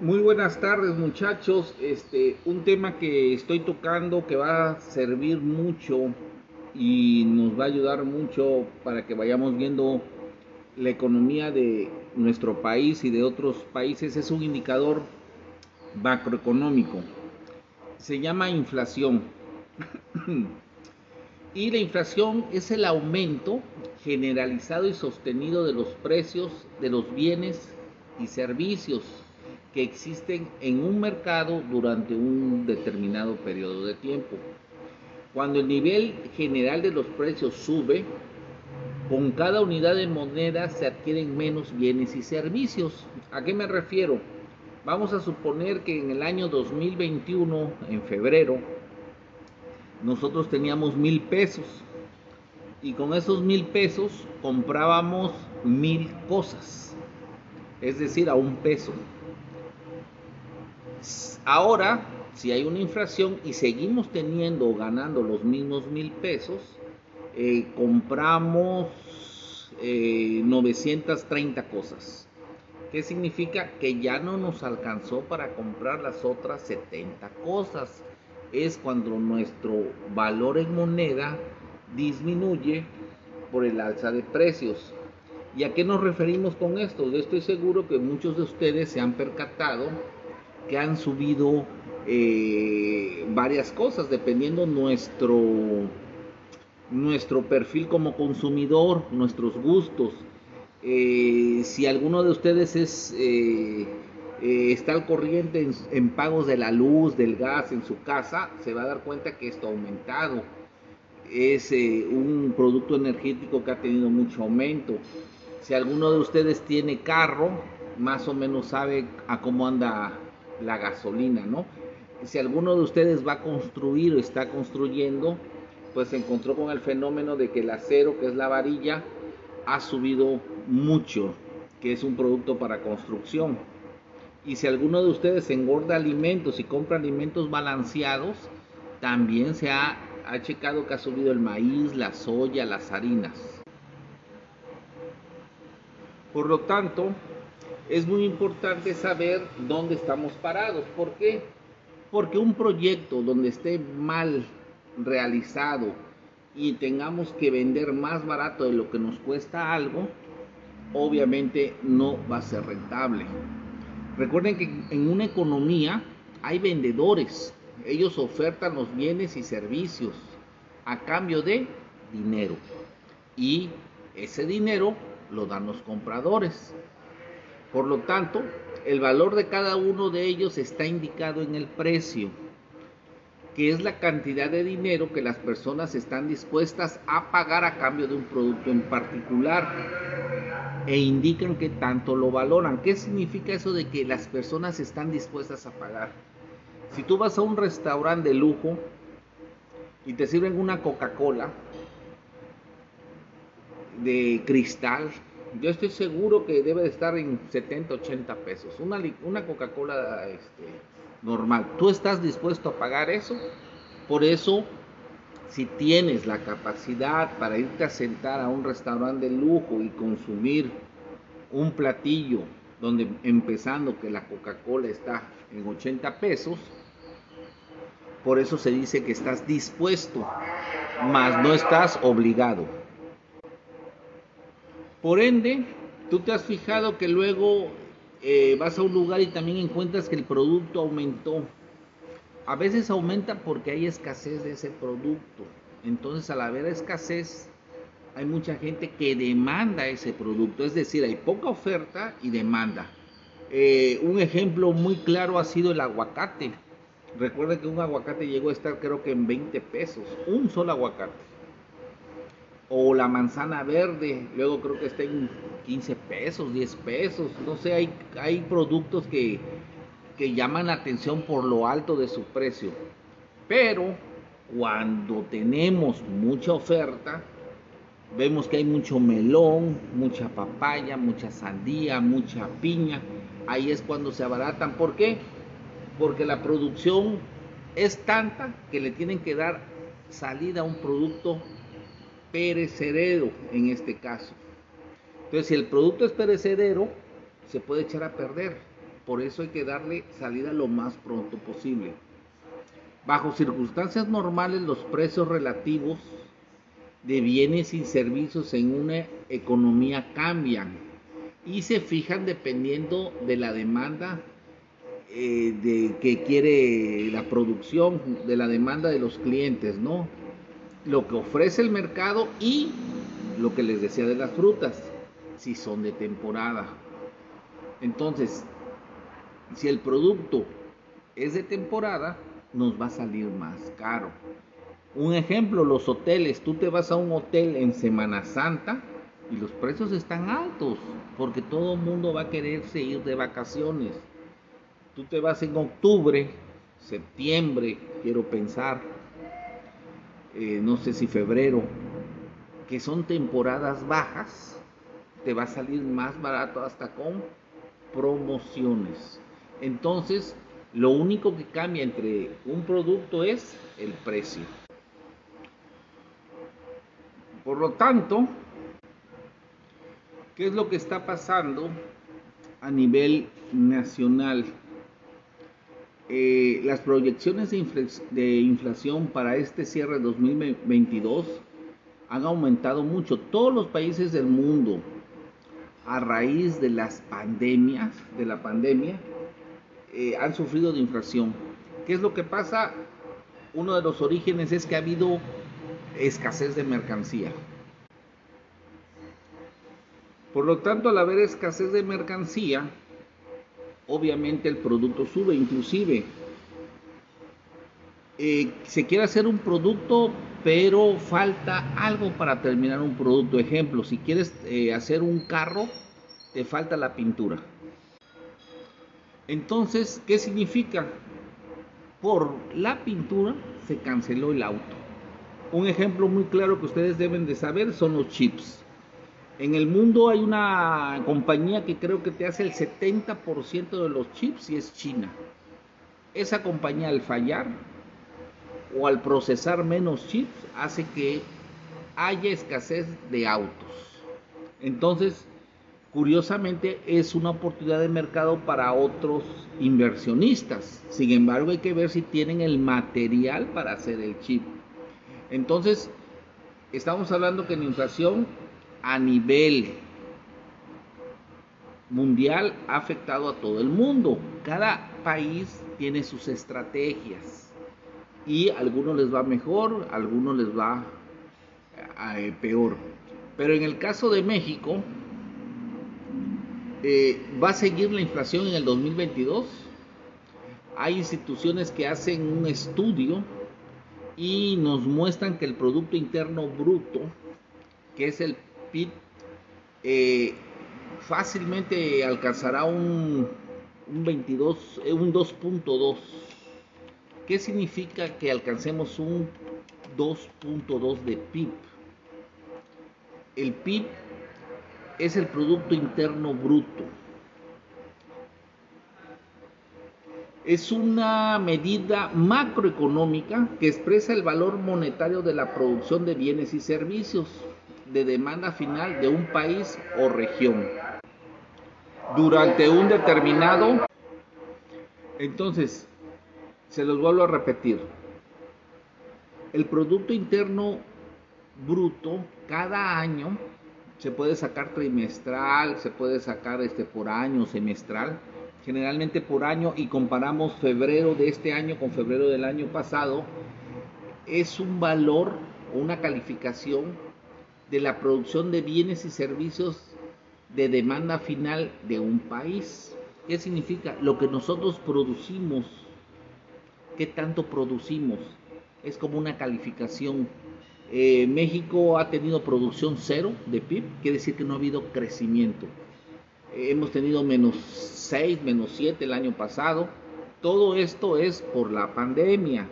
Muy buenas tardes muchachos. Este, un tema que estoy tocando que va a servir mucho y nos va a ayudar mucho para que vayamos viendo la economía de nuestro país y de otros países es un indicador macroeconómico. Se llama inflación. y la inflación es el aumento generalizado y sostenido de los precios de los bienes y servicios que existen en un mercado durante un determinado periodo de tiempo. Cuando el nivel general de los precios sube, con cada unidad de moneda se adquieren menos bienes y servicios. ¿A qué me refiero? Vamos a suponer que en el año 2021, en febrero, nosotros teníamos mil pesos y con esos mil pesos comprábamos mil cosas, es decir, a un peso. Ahora, si hay una inflación y seguimos teniendo o ganando los mismos mil pesos, eh, compramos 930 eh, cosas. ¿Qué significa? Que ya no nos alcanzó para comprar las otras 70 cosas. Es cuando nuestro valor en moneda disminuye por el alza de precios. ¿Y a qué nos referimos con esto? Estoy seguro que muchos de ustedes se han percatado que han subido eh, varias cosas dependiendo nuestro nuestro perfil como consumidor, nuestros gustos. Eh, si alguno de ustedes es eh, está al corriente en, en, pagos de la luz, del gas en su casa, se va a dar cuenta que esto ha aumentado. Es un producto energético que ha tenido mucho aumento. Si alguno de ustedes tiene carro, más o menos sabe a cómo anda la gasolina, ¿no? Si alguno de ustedes va a construir o está construyendo, pues se encontró con el fenómeno de que el acero, que es la varilla, ha subido mucho, que es un producto para construcción. Y si alguno de ustedes engorda alimentos y compra alimentos balanceados, también se ha, ha checado que ha subido el maíz, la soya, las harinas. Por lo tanto, es muy importante saber dónde estamos parados. ¿Por qué? Porque un proyecto donde esté mal realizado y tengamos que vender más barato de lo que nos cuesta algo, obviamente no va a ser rentable. Recuerden que en una economía hay vendedores. Ellos ofertan los bienes y servicios a cambio de dinero. Y ese dinero lo dan los compradores. Por lo tanto, el valor de cada uno de ellos está indicado en el precio, que es la cantidad de dinero que las personas están dispuestas a pagar a cambio de un producto en particular e indican que tanto lo valoran. ¿Qué significa eso de que las personas están dispuestas a pagar? Si tú vas a un restaurante de lujo y te sirven una Coca-Cola de cristal, yo estoy seguro que debe de estar en 70, 80 pesos. Una, una Coca-Cola este, normal. ¿Tú estás dispuesto a pagar eso? Por eso, si tienes la capacidad para irte a sentar a un restaurante de lujo y consumir un platillo donde empezando que la Coca-Cola está en 80 pesos, por eso se dice que estás dispuesto, mas no estás obligado. Por ende, tú te has fijado que luego eh, vas a un lugar y también encuentras que el producto aumentó. A veces aumenta porque hay escasez de ese producto. Entonces, al haber escasez, hay mucha gente que demanda ese producto. Es decir, hay poca oferta y demanda. Eh, un ejemplo muy claro ha sido el aguacate. Recuerda que un aguacate llegó a estar creo que en 20 pesos. Un solo aguacate o la manzana verde, luego creo que está en 15 pesos, 10 pesos, no sé, hay, hay productos que, que llaman la atención por lo alto de su precio, pero cuando tenemos mucha oferta, vemos que hay mucho melón, mucha papaya, mucha sandía, mucha piña, ahí es cuando se abaratan, ¿por qué? Porque la producción es tanta que le tienen que dar salida a un producto perecedero en este caso. Entonces, si el producto es perecedero, se puede echar a perder. Por eso hay que darle salida lo más pronto posible. Bajo circunstancias normales, los precios relativos de bienes y servicios en una economía cambian y se fijan dependiendo de la demanda eh, de que quiere la producción, de la demanda de los clientes, ¿no? Lo que ofrece el mercado y lo que les decía de las frutas, si son de temporada. Entonces, si el producto es de temporada, nos va a salir más caro. Un ejemplo, los hoteles. Tú te vas a un hotel en Semana Santa y los precios están altos porque todo el mundo va a quererse ir de vacaciones. Tú te vas en octubre, septiembre, quiero pensar, eh, no sé si febrero, que son temporadas bajas, te va a salir más barato hasta con promociones. Entonces, lo único que cambia entre un producto es el precio. Por lo tanto, ¿qué es lo que está pasando a nivel nacional? Eh, las proyecciones de, inflación para este cierre 2022 han aumentado mucho. Todos los países del mundo, a raíz de las pandemias, de la pandemia, eh, han sufrido de inflación. ¿Qué es lo que pasa? Uno de los orígenes es que ha habido escasez de mercancía. Por lo tanto, al haber escasez de mercancía, obviamente el producto sube, inclusive eh, se quiere hacer un producto, pero falta algo para terminar un producto. Ejemplo, si quieres eh, hacer un carro, te falta la pintura. Entonces, ¿qué significa? Por la pintura se canceló el auto. Un ejemplo muy claro que ustedes deben de saber son los chips. En el mundo hay una compañía que creo que te hace el 70% de los chips y es China. Esa compañía al fallar o al procesar menos chips hace que haya escasez de autos. Entonces, curiosamente es una oportunidad de mercado para otros inversionistas. Sin embargo, hay que ver si tienen el material para hacer el chip. Entonces, estamos hablando que la inflación a nivel mundial ha afectado a todo el mundo. Cada país tiene sus estrategias y a algunos les va mejor, a algunos les va eh, peor. Pero en el caso de México, eh, ¿va a seguir la inflación en el 2022? Hay instituciones que hacen un estudio y nos muestran que el Producto Interno Bruto, que es el PIB, eh, fácilmente alcanzará un, un 22, eh, un 2.2. ¿Qué significa que alcancemos un 2.2 de PIB? El PIB es el Producto Interno Bruto es una medida macroeconómica que expresa el valor monetario de la producción de bienes y servicios de demanda final de un país o región. Durante un determinado entonces se los vuelvo a repetir. El producto interno bruto cada año se puede sacar trimestral se puede sacar este por año semestral. Generalmente por año y comparamos febrero de este año con febrero del año pasado, es un valor o una calificación de la producción de bienes y servicios de demanda final de un país. ¿Qué significa? Lo que nosotros producimos, qué tanto producimos, es como una calificación. Eh, México ha tenido producción cero de PIB, quiere decir que no ha habido crecimiento hemos tenido menos 6, menos 7 el año pasado. Todo esto es por la pandemia.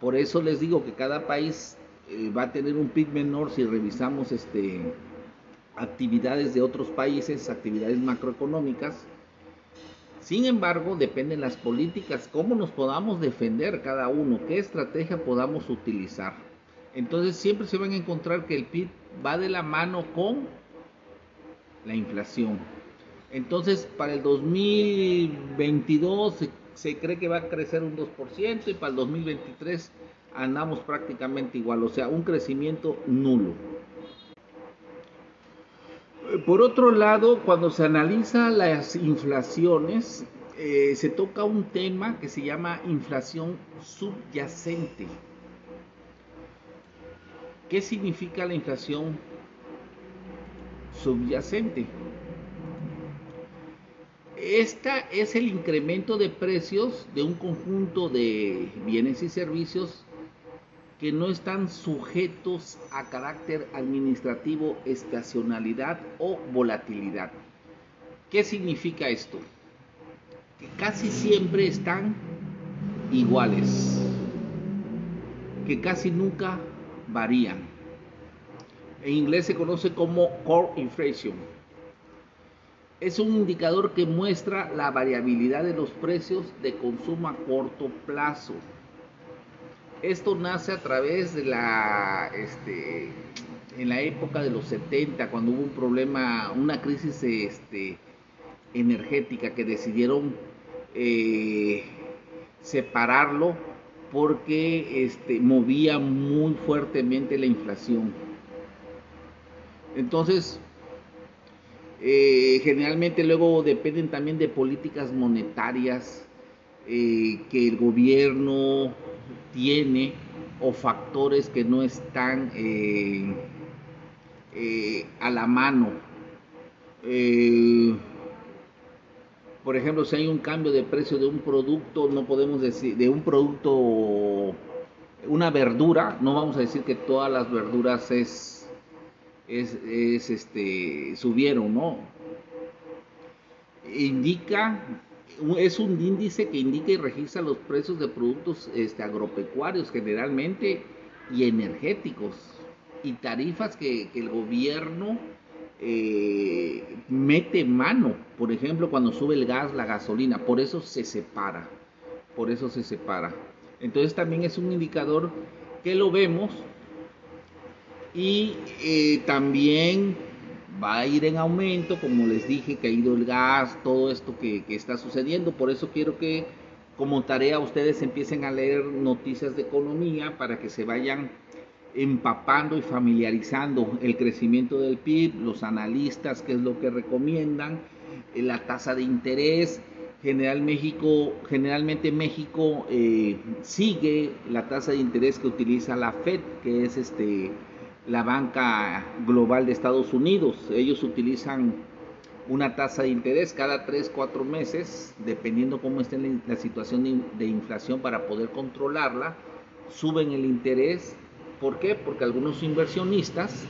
Por eso les digo que cada país eh, va a tener un PIB menor si revisamos este, actividades de otros países, actividades macroeconómicas. Sin embargo, dependen las políticas, cómo nos podamos defender cada uno, qué estrategia podamos utilizar. Entonces siempre se van a encontrar que el PIB va de la mano con la inflación. Entonces, para el 2022 se, se, cree que va a crecer un 2% y para el 2023 andamos prácticamente igual, o sea, un crecimiento nulo. Por otro lado, cuando se analiza las inflaciones, eh, se toca un tema que se llama inflación subyacente. ¿Qué significa la inflación subyacente? Esta es el incremento de precios de un conjunto de bienes y servicios que no están sujetos a carácter administrativo, estacionalidad o volatilidad. ¿Qué significa esto? Que casi siempre están iguales, que casi nunca varían. En inglés se conoce como core inflation. Es un indicador que muestra la variabilidad de los precios de consumo a corto plazo esto nace a través de la, este, en la época de los 70, cuando hubo un problema, una crisis este, energética que decidieron eh, separarlo porque este, movía muy fuertemente la inflación. Entonces, eh, generalmente luego dependen también de políticas monetarias eh, que el gobierno tiene o factores que no están eh, eh, a la mano. Eh, por ejemplo, si hay un cambio de precio de un producto, no podemos decir, de un producto, una verdura, no vamos a decir que todas las verduras es, es, es este, subieron, ¿no? Indica es un índice que indica y registra los precios de productos este, agropecuarios generalmente y energéticos y tarifas que, el gobierno eh, mete mano, por ejemplo, cuando sube el gas, la gasolina, por eso se separa, por eso se separa. Entonces también es un indicador que lo vemos y eh, también va a ir en aumento, como les dije, ido el gas, todo esto que, está sucediendo. Por eso quiero que como tarea ustedes empiecen a leer noticias de economía para que se vayan empapando y familiarizando el crecimiento del PIB, los analistas, qué es lo que recomiendan, eh, la tasa de interés. General México, generalmente México eh, sigue la tasa de interés que utiliza la Fed, que es este la banca global de Estados Unidos. Ellos utilizan una tasa de interés cada 3, 4 meses, dependiendo cómo esté la situación de, inflación para poder controlarla, suben el interés. ¿Por qué? Porque algunos inversionistas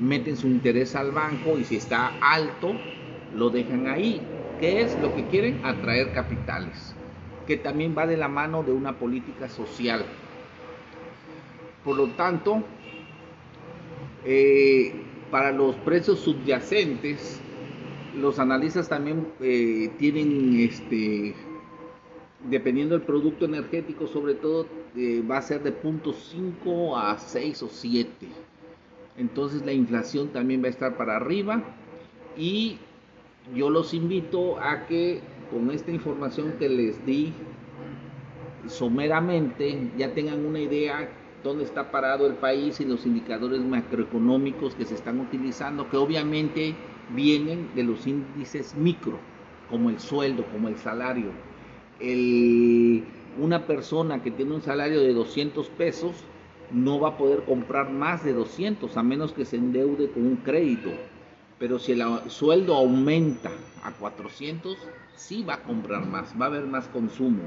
meten su interés al banco y si está alto, lo dejan ahí. ¿Qué es lo que quieren? Atraer capitales, que también va de la mano de una política social. Por lo tanto, eh, para los precios subyacentes, los analistas también eh, tienen, este, dependiendo del producto energético, sobre todo, eh, va a ser de 0.5 a 6 o 7. Entonces la inflación también va a estar para arriba y yo los invito a que con esta información que les di someramente ya tengan una idea dónde está parado el país y los indicadores macroeconómicos que se están utilizando, que obviamente vienen de los índices micro, como el sueldo, como el salario. una persona que tiene un salario de 200 pesos no va a poder comprar más de 200 a menos que se endeude con un crédito. Pero si el sueldo aumenta a 400, sí va a comprar más, va a haber más consumo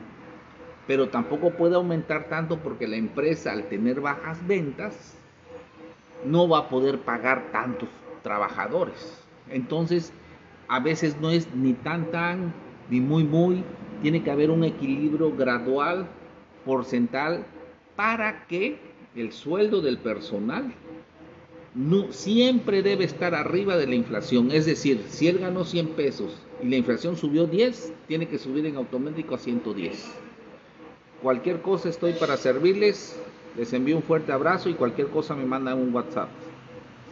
pero tampoco puede aumentar tanto porque la empresa al tener bajas ventas no va a poder pagar tantos trabajadores. Entonces, a veces no es ni tan tan ni muy muy, tiene que haber un equilibrio gradual, porcental, para que el sueldo del personal siempre debe estar arriba de la inflación. Es decir, si él ganó 100 pesos y la inflación subió 10, tiene que subir en automático a 110. Cualquier cosa estoy para servirles. Les envío un fuerte abrazo y cualquier cosa me mandan un WhatsApp.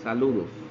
Saludos.